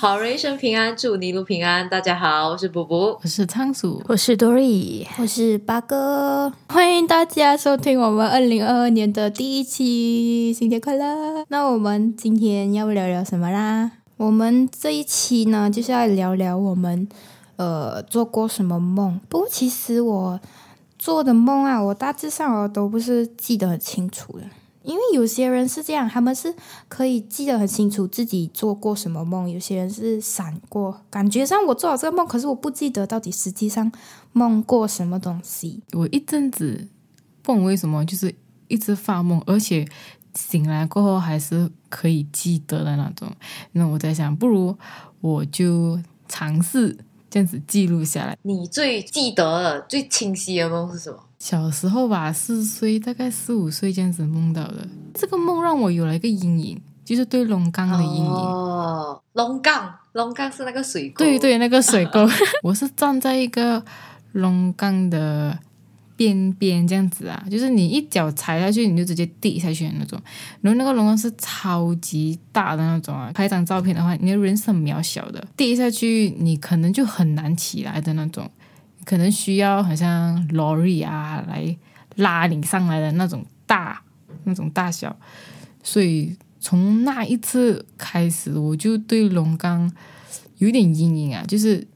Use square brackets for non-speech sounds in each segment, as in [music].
好人一生平安，祝你一路平安。大家好，我是卜卜。我是仓鼠，我是 Dory，我是八哥，欢迎大家收听我们二零二二年的第一期，新年快乐！那我们今天要聊聊什么啦？我们这一期呢，就是要聊聊我们呃做过什么梦。不过其实我做的梦啊，我大致上我都不是记得很清楚的。因为有些人是这样，他们是可以记得很清楚自己做过什么梦；有些人是闪过，感觉上我做了这个梦，可是我不记得到底实际上梦过什么东西。我一阵子不懂为什么就是一直发梦，而且醒来过后还是可以记得的那种。那我在想，不如我就尝试这样子记录下来。你最记得的、最清晰的梦是什么？小时候吧，四岁，大概四五岁这样子梦到的。这个梦让我有了一个阴影，就是对龙岗的阴影。哦，龙岗，龙岗是那个水沟。对对，那个水沟，[laughs] 我是站在一个龙岗的边边这样子啊，就是你一脚踩下去，你就直接跌下去的那种。然后那个龙岗是超级大的那种啊，拍张照片的话，你的人是很渺小的，跌下去你可能就很难起来的那种。可能需要好像 lorry 啊来拉你上来的那种大那种大小，所以从那一次开始，我就对龙岗有点阴影啊。就是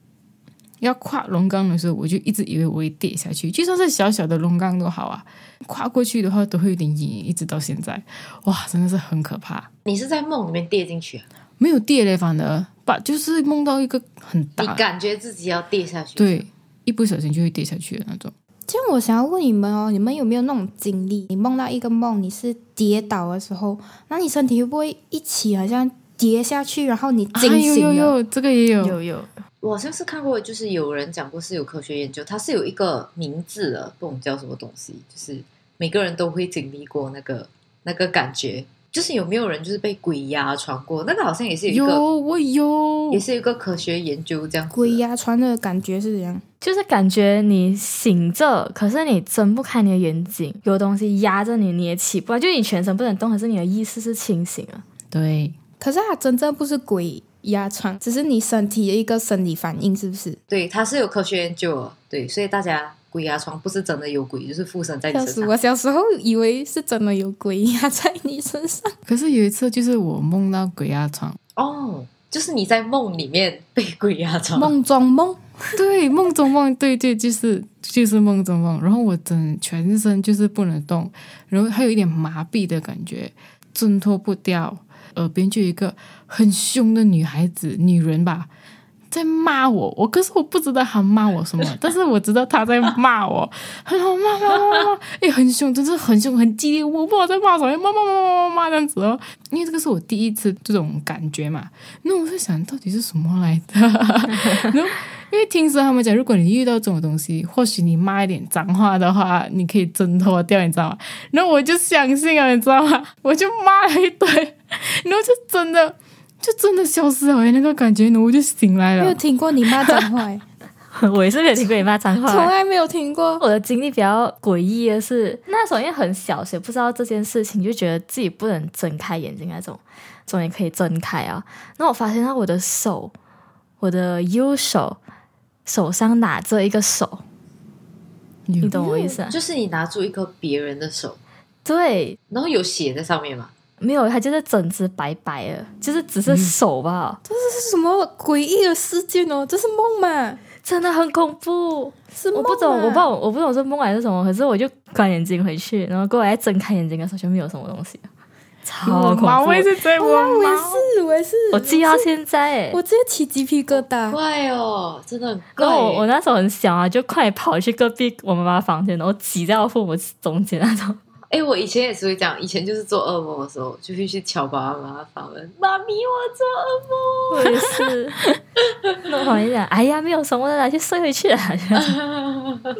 要跨龙岗的时候，我就一直以为我会跌下去，就算是小小的龙岗都好啊，跨过去的话都会有点阴影，一直到现在，哇，真的是很可怕。你是在梦里面跌进去啊？没有跌嘞，反而把就是梦到一个很大，你感觉自己要跌下去？对。一不小心就会跌下去的那种。这样，我想要问你们哦，你们有没有那种经历？你梦到一个梦，你是跌倒的时候，那你身体会不会一起好像跌下去，然后你惊醒了？有有有，这个也有有有。我好像是看过，就是有人讲过是有科学研究，它是有一个名字的，不懂叫什么东西，就是每个人都会经历过那个那个感觉。就是有没有人就是被鬼压床过？那个好像也是有一个，我有，也是一个科学研究这样。鬼压床的感觉是怎样？就是感觉你醒着，可是你睁不开你的眼睛，有东西压着你，你也起不来，就你全身不能动，可是你的意识是清醒的。对，可是它真正不是鬼压床，只是你身体的一个生理反应，是不是？对，它是有科学研究，对，所以大家。鬼压床不是真的有鬼，就是附身在你身上。我小时候以为是真的有鬼压在你身上。可是有一次，就是我梦到鬼压床。哦，就是你在梦里面被鬼压床。梦中梦，对，梦中梦，对对，就是就是梦中梦。然后我整全身就是不能动，然后还有一点麻痹的感觉，挣脱不掉。耳边就有一个很凶的女孩子，女人吧。在骂我，我可是我不知道他骂我什么，[laughs] 但是我知道他在骂我，很好骂骂骂骂，[laughs] 哎，很凶，真是很凶，很激烈，我不知道在骂什么，骂骂骂骂骂骂这样子哦。因为这个是我第一次这种感觉嘛，那我在想到底是什么来的？[laughs] 然后因为听说他们讲，如果你遇到这种东西，或许你骂一点脏话的话，你可以挣脱掉，你知道吗？然后我就相信了，你知道吗？我就骂了一堆，然后就真的。就真的消失了，那个感觉，我就醒来了。没有听过你妈脏话，[laughs] 我也是没有听过你妈脏话，从来没有听过。我的经历比较诡异的是，那时候因为很小，所以不知道这件事情，就觉得自己不能睁开眼睛那种，终于可以睁开啊。那我发现到我的手，我的右手手上拿着一个手，你懂我意思？啊就是你拿住一个别人的手，对，然后有血在上面吗？没有，他就是整只白白的，就是只是手吧。这是什么诡异的事件哦？这是梦吗？真的很恐怖。是我不懂，我不懂，我不懂是梦还是什么。可是我就关眼睛回去，然后过来睁开眼睛的时候，就没有什么东西。超恐怖！我也是在我也是，我也是。我记到现在，我直接起鸡皮疙瘩。怪哦，真的很怪。我我那时候很小啊，就快跑去隔壁我妈妈房间，然后挤在我父母中间那种。哎，我以前也是会这样。以前就是做噩梦的时候，就会去敲爸爸妈妈房门：“妈咪，我做噩梦。”我也是。那我一讲：“哎呀，没有什么的，去睡回去了。[laughs] ”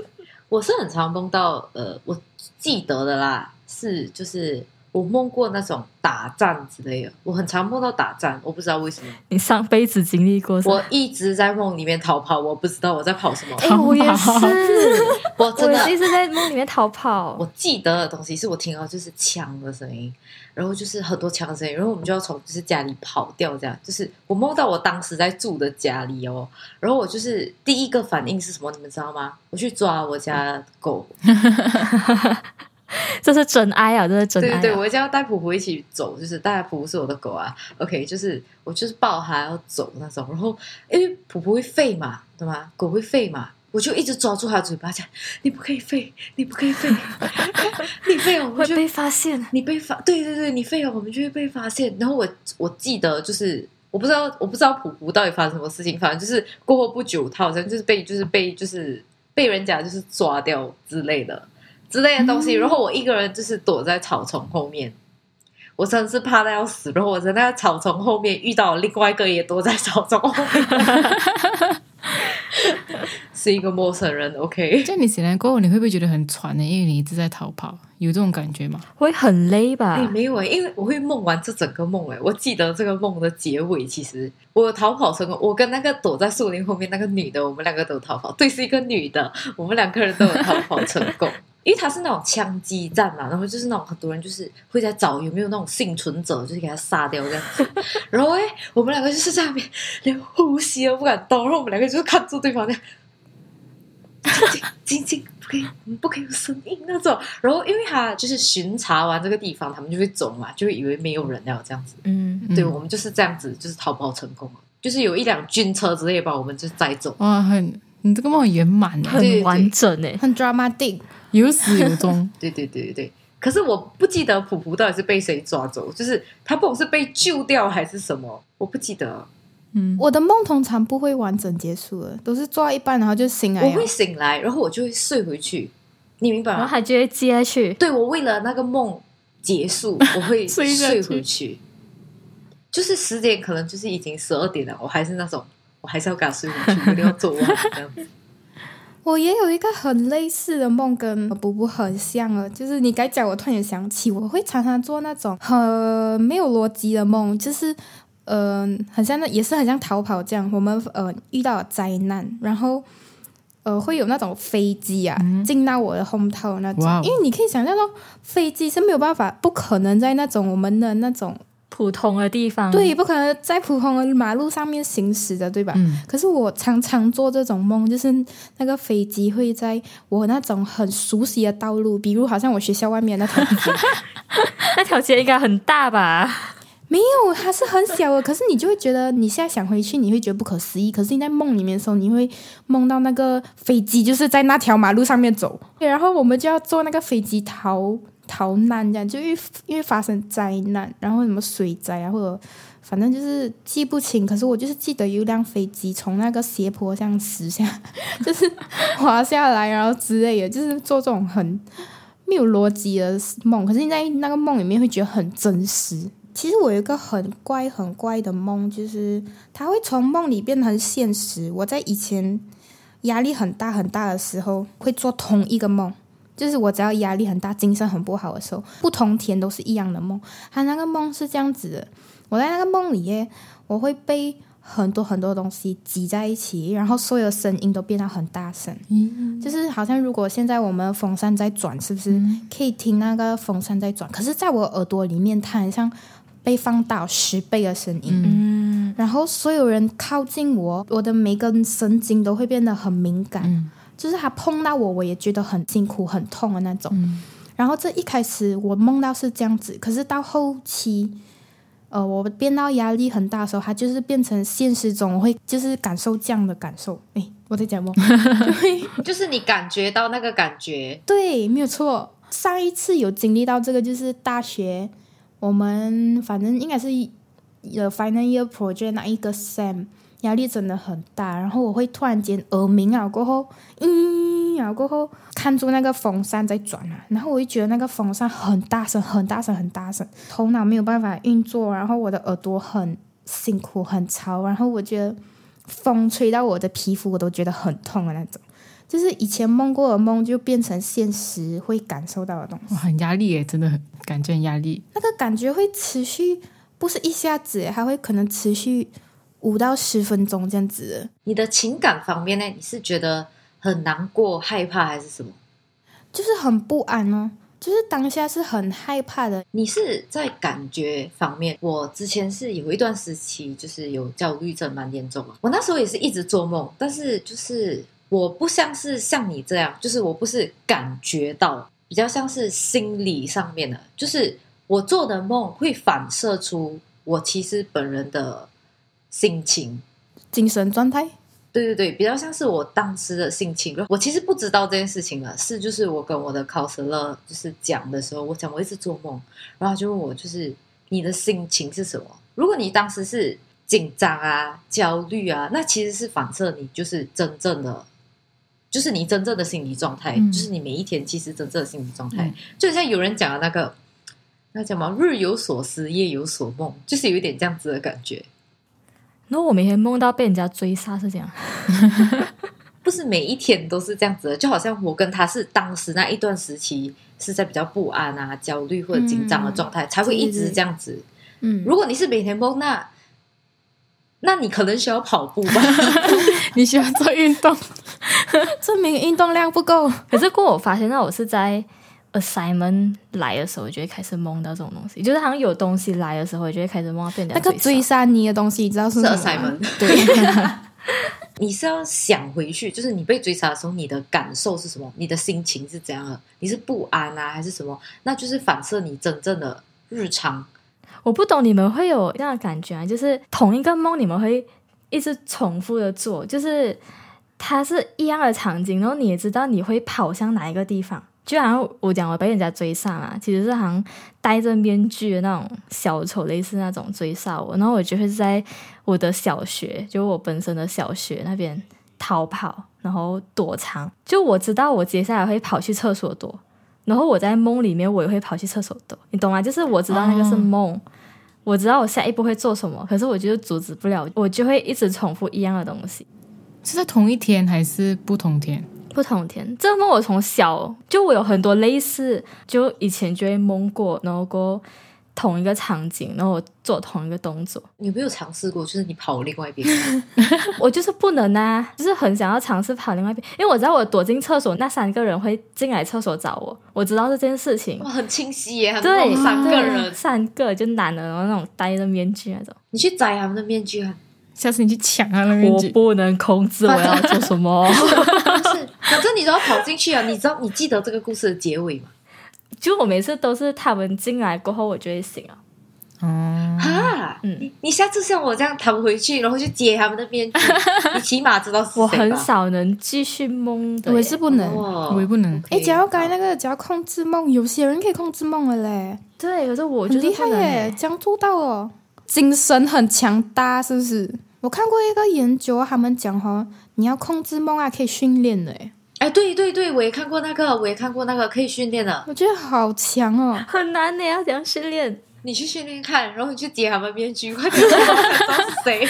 我是很常梦到，呃，我记得的啦，是就是我梦过那种打仗之类的，我很常梦到打仗，我不知道为什么。你上辈子经历过？我一直在梦里面逃跑，我不知道我在跑什么。[laughs] 哎、我也是，我真的我一直在梦里面逃跑。我记得的东西是我听到就是枪的声音，然后就是很多枪的声音，然后我们就要从就是家里跑掉，这样就是我梦到我当时在住的家里哦，然后我就是第一个反应是什么，你们知道吗？我去抓我家的狗，[laughs] [laughs] [laughs] 这是真爱啊！这是真爱、啊。对对对，我一定要带普普一起走，就是带普普是我的狗啊，OK，就是我就是抱它要走那种，然后因为普普会吠嘛，对吗？狗会吠嘛。我就一直抓住它的嘴巴讲：“你不可以吠，你不可以吠，[laughs] 你吠了我们就会被发现。你被发，对对对，你吠了，我们就会被发现。然后我我记得就是我不知道我不知道普普到底发生什么事情，反正就是过后不久，他好像就是被就是被就是被人家就是抓掉之类的之类的东西。然后我一个人就是躲在草丛后面，我真的是怕的要死。然后我在那个草丛后面遇到另外一个也躲在草丛后面。[laughs] 是一个陌生人，OK。这样你醒来过后，你会不会觉得很喘呢？因为你一直在逃跑，有这种感觉吗？会很累吧？哎、没有哎、因为我会梦完这整个梦哎、我记得这个梦的结尾，其实我有逃跑成功，我跟那个躲在树林后面那个女的，我们两个都逃跑，对，是一个女的，我们两个人都有逃跑成功。因为它是那种枪击战嘛，然后就是那种很多人就是会在找有没有那种幸存者，就是给他杀掉这样子。[laughs] 然后哎，我们两个就是在那边连呼吸都不敢动，然后我们两个就是看住对方这样，静静静，不可以，我们不可以有声音那种。然后因为他就是巡查完这个地方，他们就会走嘛，就会以为没有人了这样子。嗯，对，嗯我们就是这样子，就是逃跑成功了。就是有一辆军车之类把我们就载走。哇，很你这个梦很圆满很完整诶。很 dramatic。有始有终。[laughs] 对对对对对。可是我不记得普普到底是被谁抓走，就是他不管是被救掉还是什么，我不记得。嗯，我的梦通常不会完整结束的，都是做到一半然后就醒来。我会醒来，然后我就会睡回去，你明白吗？然后还就会接下去。对我为了那个梦结束，[laughs] 我会睡下去睡回去。就是十点可能就是已经十二点了，我还是那种，我还是要赶睡回去，我一定要做完这样子。我也有一个很类似的梦，跟布布很像了。就是你该讲，我突然想起，我会常常做那种很没有逻辑的梦，就是嗯、呃，很像那也是很像逃跑这样。我们呃遇到了灾难，然后呃会有那种飞机啊、进到我的 home town 那种因为你可以想象到飞机是没有办法，不可能在那种我们的那种普通的地方，对，不可能在普通的马路上面行驶的，对吧？嗯可是我常常做这种梦，就是那个飞机会在我那种很熟悉的道路，比如好像我学校外面那条街，[laughs] 那条街应该很大吧？[laughs] 没有，它是很小的。可是你就会觉得，你现在想回去，你会觉得不可思议。可是你在梦里面的时候，你会梦到那个飞机就是在那条马路上面走，对然后我们就要坐那个飞机逃逃难，这样就因为因为发生灾难，然后什么水灾啊，或者反正就是记不清。可是我就是记得有一辆飞机从那个斜坡上驶下，就是滑下来，然后之类的，就是做这种很没有逻辑的梦。可是你在那个梦里面会觉得很真实。其实我有一个很怪很怪的梦，就是它会从梦里变得很现实。我在以前压力很大很大的时候，会做同一个梦，就是我只要压力很大、精神很不好的时候，不同天都是一样的梦。它那个梦是这样子的：我在那个梦里耶，我会被很多很多东西挤在一起，然后所有的声音都变得很大声。嗯就是好像如果现在我们风扇在转，是不是可以听那个风扇在转？可是在我耳朵里面，它很像被放大十倍的声音。嗯，然后所有人靠近我，我的每根神经都会变得很敏感，嗯就是他碰到我，我也觉得很辛苦、很痛的那种。嗯然后这一开始我梦到是这样子，可是到后期，呃，我变到压力很大的时候，他就是变成现实中我会就是感受这样的感受。诶，我在讲梦，对 [laughs] 就是你感觉到那个感觉，对，没有错。上一次有经历到这个，就是大学，我们反正应该是呃 final year project 那一个 sem，压力真的很大。然后我会突然间耳鸣啊，过后，嗯，然后过后看住那个风扇在转啊，然后我就觉得那个风扇很大声，很大声，很大声，头脑没有办法运作，然后我的耳朵很辛苦，很吵，然后我觉得风吹到我的皮肤，我都觉得很痛的那种。就是以前梦过的梦就变成现实会感受到的东西哇，。很压力耶，真的很感觉很压力。那个感觉会持续，不是一下子耶，还会可能持续五到十分钟这样子。你的情感方面呢？你是觉得很难过、害怕还是什么？就是很不安哦，就是当下是很害怕的。你是在感觉方面，我之前是有一段时期就是有焦虑症蛮严重的，我那时候也是一直做梦，但是就是我不像是像你这样，就是我不是感觉到，比较像是心理上面的，就是我做的梦会反射出我其实本人的心情。精神状态，对对对，比较像是我当时的心情。我其实不知道这件事情了，是就是我跟我的考生乐就是讲的时候，我讲我一直做梦，然后他就问我就是你的心情是什么？如果你当时是紧张啊、焦虑啊，那其实是反射你就是真正的，就是你真正的心理状态，嗯就是你每一天其实真正的心理状态，嗯就像有人讲的那个。那叫什么？日有所思，夜有所梦，就是有一点这样子的感觉。然后我每天梦到被人家追杀是这样，[laughs] 不是每一天都是这样子的，就好像我跟他是当时那一段时期是在比较不安啊、焦虑或者紧张的状态，才会一直这样子。嗯，如果你是每天梦，那那你可能需要跑步吧？[laughs] 你喜欢做运动？[laughs] 证明运动量不够。可是过我发现，那我是在 assignment 来的时候，我就会开始梦到这种东西，就是好像有东西来的时候，我就会开始梦到被人家那个追追杀。你的东西，你知道是是什么吗？assignment。对，[laughs] 你是要想回去，就是你被追杀的时候，你的感受是什么？你的心情是怎样的？你是不安啊，还是什么？那就是反射你真正的日常。我不懂你们会有这样的感觉啊，就是同一个梦，你们会一直重复的做，就是它是一样的场景，然后你也知道你会跑向哪一个地方。就好像我讲我被人家追杀嘛，其实是好像戴着面具的那种小丑，类似那种追杀我，然后我就会在我的小学，就我本身的小学那边逃跑，然后躲藏。就我知道我接下来会跑去厕所躲，然后我在梦里面我也会跑去厕所躲，你懂吗？就是我知道那个是梦，我知道我下一步会做什么，可是我就是阻止不了，我就会一直重复一样的东西。是在同一天还是不同天？不同天，这个梦我从小就我有很多类似，就以前就会梦过，然后过同一个场景，然后我做同一个动作，你有没有尝试过？就是你跑另外一边，[laughs] 我就是不能啊，就是很想要尝试跑另外一边，因为我知道我躲进厕所，那三个人会进来厕所找我，我知道这件事情哇，。很清晰耶，很对，梦三个人，三个就男的，然后那种戴着面具那种，你去摘他们的面具啊！下次你去抢他的面具。我不能控制我要做什么。[laughs] [laughs] 是，反正你都要跑进去啊！你知道，你记得这个故事的结尾吗？就我每次都是他们进来过后，我就会醒啊。哦，哈，嗯你你下次像我这样躺回去，然后去接他们的面具，[laughs] 你起码知道是谁我很少能继续蒙的，我也是不能。哦我也不能。哎，只要该那个，只要控制梦，有些人可以控制梦的嘞，对，可是我很厉害耶耶，这样做到哦，精神很强大，是不是？我看过一个研究，他们讲哈，你要控制梦啊，可以训练的，哎，哎，对对对，我也看过那个，我也看过那个可以训练的，我觉得好强哦。[laughs] 很难的，要怎样训练？你去训练看，然后你去揭他们面具，快点，[laughs] 我想知道是谁。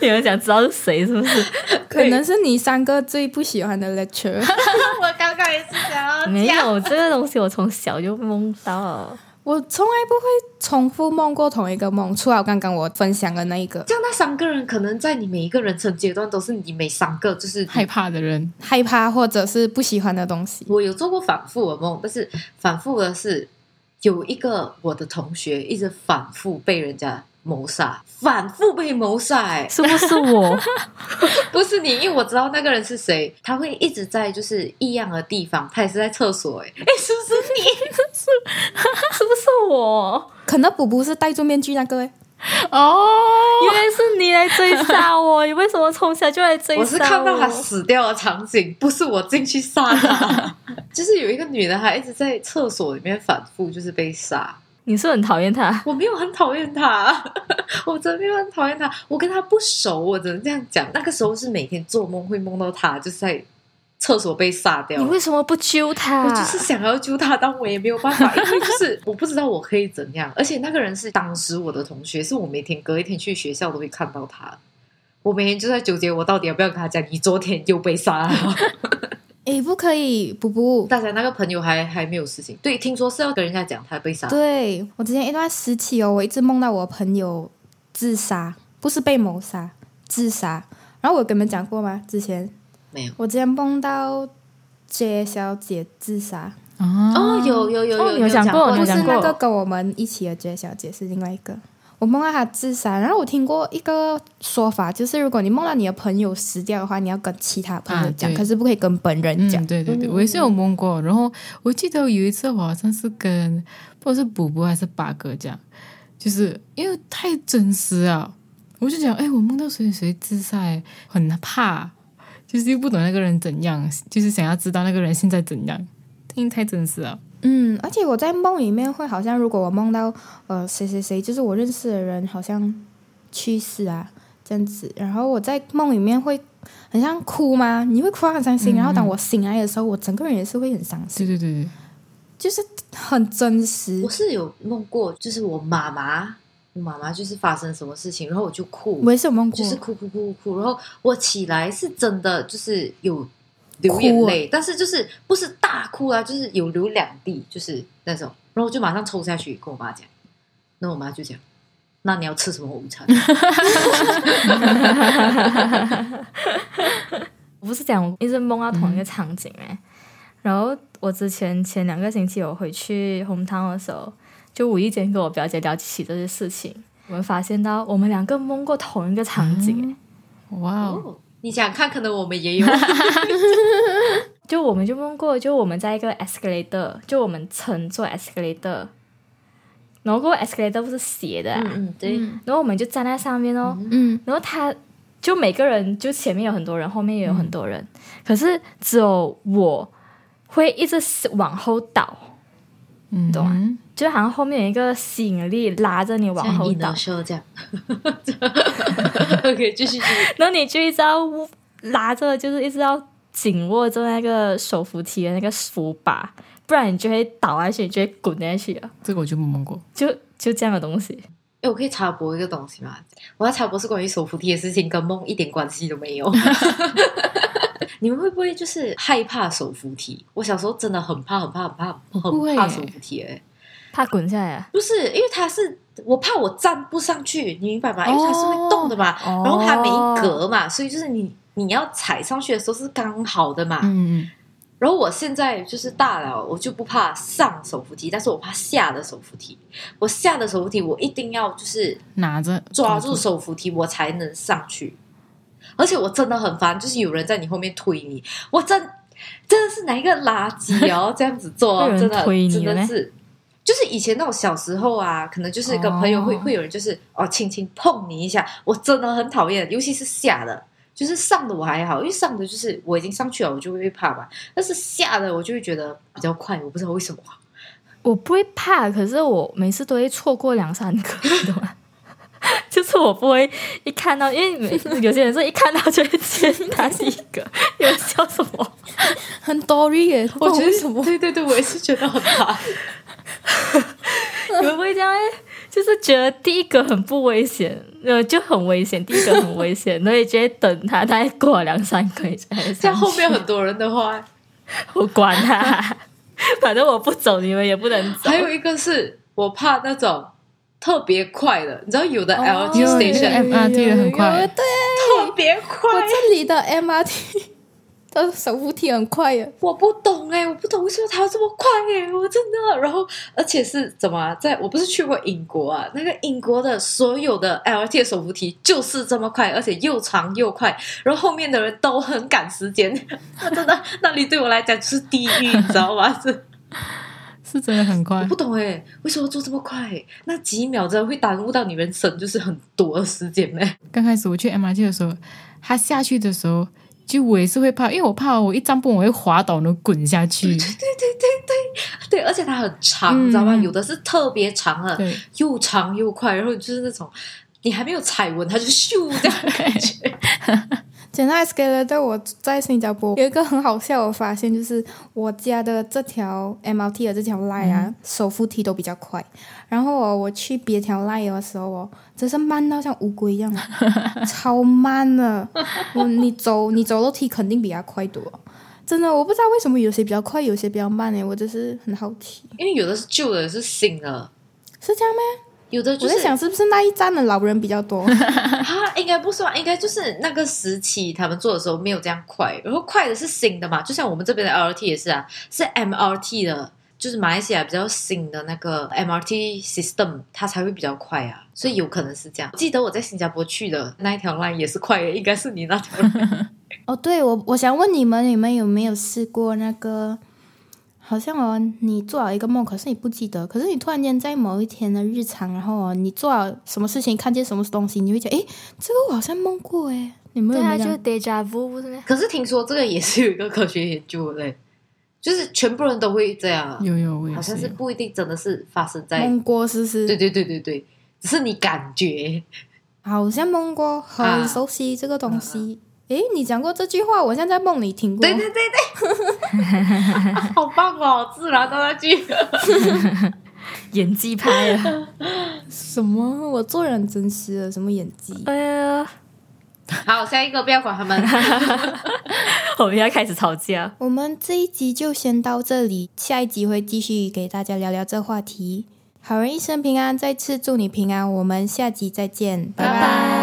你们想知道是谁是不是？[laughs] 可能是你三个最不喜欢的 lecture。我刚刚也是想要，没有这个东西，我从小就梦到。我从来不会重复梦过同一个梦，除了刚刚我分享的那一个这样那三个人可能在你每一个人生阶段都是你每三个，就是害怕的人，害怕或者是不喜欢的东西。我有做过反复的梦，但是反复的是有一个我的同学一直反复被人家谋杀，反复被谋杀、哎，是不是我？[laughs] 不是你，因为我知道那个人是谁，他会一直在就是异样的地方，他也是在厕所、哎，哎，[laughs] 是不是你？[laughs] 是不是我？可能补补是戴住面具那个哎，哦，原来是你来追杀我，[laughs] 你为什么从小就来追杀我是看到他死掉的场景，不是我进去杀他。[laughs] 就是有一个女的，她一直在厕所里面反复，就是被杀。你是不是很讨厌她？我没有很讨厌她，[laughs] 我真的没有很讨厌她，我跟她不熟，我只能这样讲。那个时候是每天做梦会梦到她，就是在厕所被杀掉你。为什么不揪他？我就是想要揪他，但我也没有办法，[laughs] 因为就是我不知道我可以怎样。而且那个人是当时我的同学，是我每天隔一天去学校都会看到他。我每天就在纠结，我到底要不要跟他讲，你昨天又被杀了。[laughs] 哎，不可以，不不。大家那个朋友还还没有事情，对，听说是要跟人家讲他被杀。对我之前一段时期哦，我一直梦到我朋友自杀，不是被谋杀，自杀。然后我跟你们讲过吗？之前没有。我之前梦到 J 小姐自杀，哦，有有有有有讲过过，有讲过不是那个跟我们一起的 J 小姐，是另外一个。我梦到她自杀，然后我听过一个说法，就是如果你梦到你的朋友死掉的话，你要跟其他朋友讲，啊可是不可以跟本人讲。嗯，对对对，我也是有梦过。然后我记得有一次，我好像是跟不知道是补补还是八哥讲，就是因为太真实了，我就讲，哎，我梦到谁谁谁自杀，很怕，就是又不懂那个人怎样，就是想要知道那个人现在怎样，因为太真实了。嗯，而且我在梦里面会好像，如果我梦到呃谁谁谁，就是我认识的人好像去世啊这样子，然后我在梦里面会很像哭吗？你会哭到很伤心，然后当我醒来的时候，我整个人也是会很伤心，对对对对，就是很真实我。是有梦过，就是我妈妈，我妈妈就是发生什么事情，然后我就哭，我也是有梦过，就是哭哭哭哭，然后我起来是真的就是有流眼泪，但是就是不是大哭啊，就是有流两滴，就是那种，然后我就马上抽下去跟我妈讲，那我妈就讲，那你要吃什么午餐？[laughs] 我不是讲我一直梦到同一个场景哎、然后我之前前两个星期我回去红汤的时候，就无意间跟我表姐聊起这些事情，我们发现到我们两个梦过同一个场景。哎、哇哦，哦，你想想看，可能我们也有，就我们就梦过，就我们在一个 escalator，就我们乘坐 escalator，然后过 escalator 不是斜的、啊，嗯嗯，对，然后我们就站在上面哦，嗯，然后他就每个人就前面有很多人，后面也有很多人，可是只有我会一直往后倒，嗯，懂啊就好像后面有一个吸引力拉着你往后倒这样，[laughs] OK，继续继续，[laughs] 然后你就一直要拉着，就是一直要紧握着那个手扶梯的那个扶把，不然你就会倒下去，你就会滚下去啊，这个我就没梦过。就就这样的东西。哎，我可以插播一个东西吗？我要插播是关于手扶梯的事情，跟梦一点关系都没有。[laughs] 你们会不会就是害怕手扶梯？我小时候真的很怕，很怕，很怕，很怕手扶梯、欸。怕滚下来啊，不是，因为它是我怕我站不上去，你明白吗？因为它是会动的嘛，哦然后它没一格嘛，所以就是你你要踩上去的时候是刚好的嘛。嗯嗯，然后我现在就是大了，我就不怕上手扶梯，但是我怕下的手扶梯。我下的手扶梯，我一定要就是拿着抓住手扶梯，我才能上去。而且我真的很烦，就是有人在你后面推你，我真真的是哪一个垃圾哦，[laughs] 这样子做真的推你真的是。就是以前那种小时候啊，可能就是跟朋友会、哦会有人就是哦轻轻碰你一下，我真的很讨厌，尤其是下的，就是上的我还好，因为上的就是我已经上去了，我就会怕嘛，但是下的我就会觉得比较快，我不知道为什么。我不会怕，可是我每次都会错过两三个，你懂吗？[laughs] 就是我不会一看到，因为有些人说一看到就会先他第一个，你们笑什么？很 dory 耶，我觉得什么？对对对，我也是觉得很怕。[laughs] 你们不会这样诶？就是觉得第一个很不危险，呃，就很危险，第一个很危险，[laughs] 所以就会等他，大概过了两三个，才像后面很多人的话，我管他，反正我不走，你们也不能走。还有一个是我怕那种特别快的，你知道有的 LRT 有有 station、有 MRT 的很快有对，特别快，我这里的 MRT 的手扶梯很快耶。我不懂哎、我不懂为什么它要这么快哎、我真的。然后而且是怎么啊在我不是去过英国啊，那个英国的所有的 LRT 的手扶梯就是这么快，而且又长又快，然后后面的人都很赶时间，我 [laughs] 真的那里对我来讲就是地狱，你知道吗？是。是真的很快我不。懂哎，为什么做这么快？那几秒真的会耽误到你人生，就是很多的时间呢。刚开始我去 MRT 的时候，他下去的时候，就我也是会怕，因为我怕我一站不稳我会滑倒，然后滚下去。对对对对对，而且它很长，嗯你知道吗？有的是特别长的，又长又快，然后就是那种你还没有踩稳，它就咻这样的 [laughs] 感觉。讲到 escalator，我在新加坡有一个很好笑的发现，就是我家的这条 MRT 的这条 line 啊，手扶梯都比较快。然后哦，我去别条 line 的时候哦，真是慢到像乌龟一样，[laughs] 超慢的。我你走你走楼梯肯定比它快多，真的，我不知道为什么有些比较快，有些比较慢诶，我就是很好奇，因为有的是旧的，是新的，是这样吗？有的就是我在想是不是那一站的老人比较多？[laughs] 啊，应该不是吧？应该就是那个时期他们做的时候没有这样快，然后快的是新的嘛，就像我们这边的 LRT 也是啊，是 MRT 的，就是马来西亚比较新的那个 MRT system，它才会比较快啊，所以有可能是这样。记得我在新加坡去的那一条 line 也是快的，应该是你那条。[laughs] 哦，对，我我想问你们，你们有没有试过那个？好像哦，你做了一个梦，可是你不记得，可是你突然间在某一天的日常，然后哦，你做了什么事情，看见什么东西，你会觉得，诶，这个我好像梦过，诶，你们对啊，就？deja vu 不是吗？可是听说这个也是有一个科学研究的嘞，就是全部人都会这样啊，有有，我也好像是不一定真的是发生在，梦过是不是？对对对对对，只是你感觉。好像梦过，很啊熟悉这个东西。诶，你讲过这句话，我像在梦里听过。对对对对，[laughs] 好棒哦，自然的那句。演技派啊！什么？我做人真实了，什么演技？哎呀，好，下一个不要管他们。[laughs] 我们要开始吵架。我们这一集就先到这里，下一集会继续给大家聊聊这话题。好人一生平安，再次祝你平安，我们下集再见，拜拜拜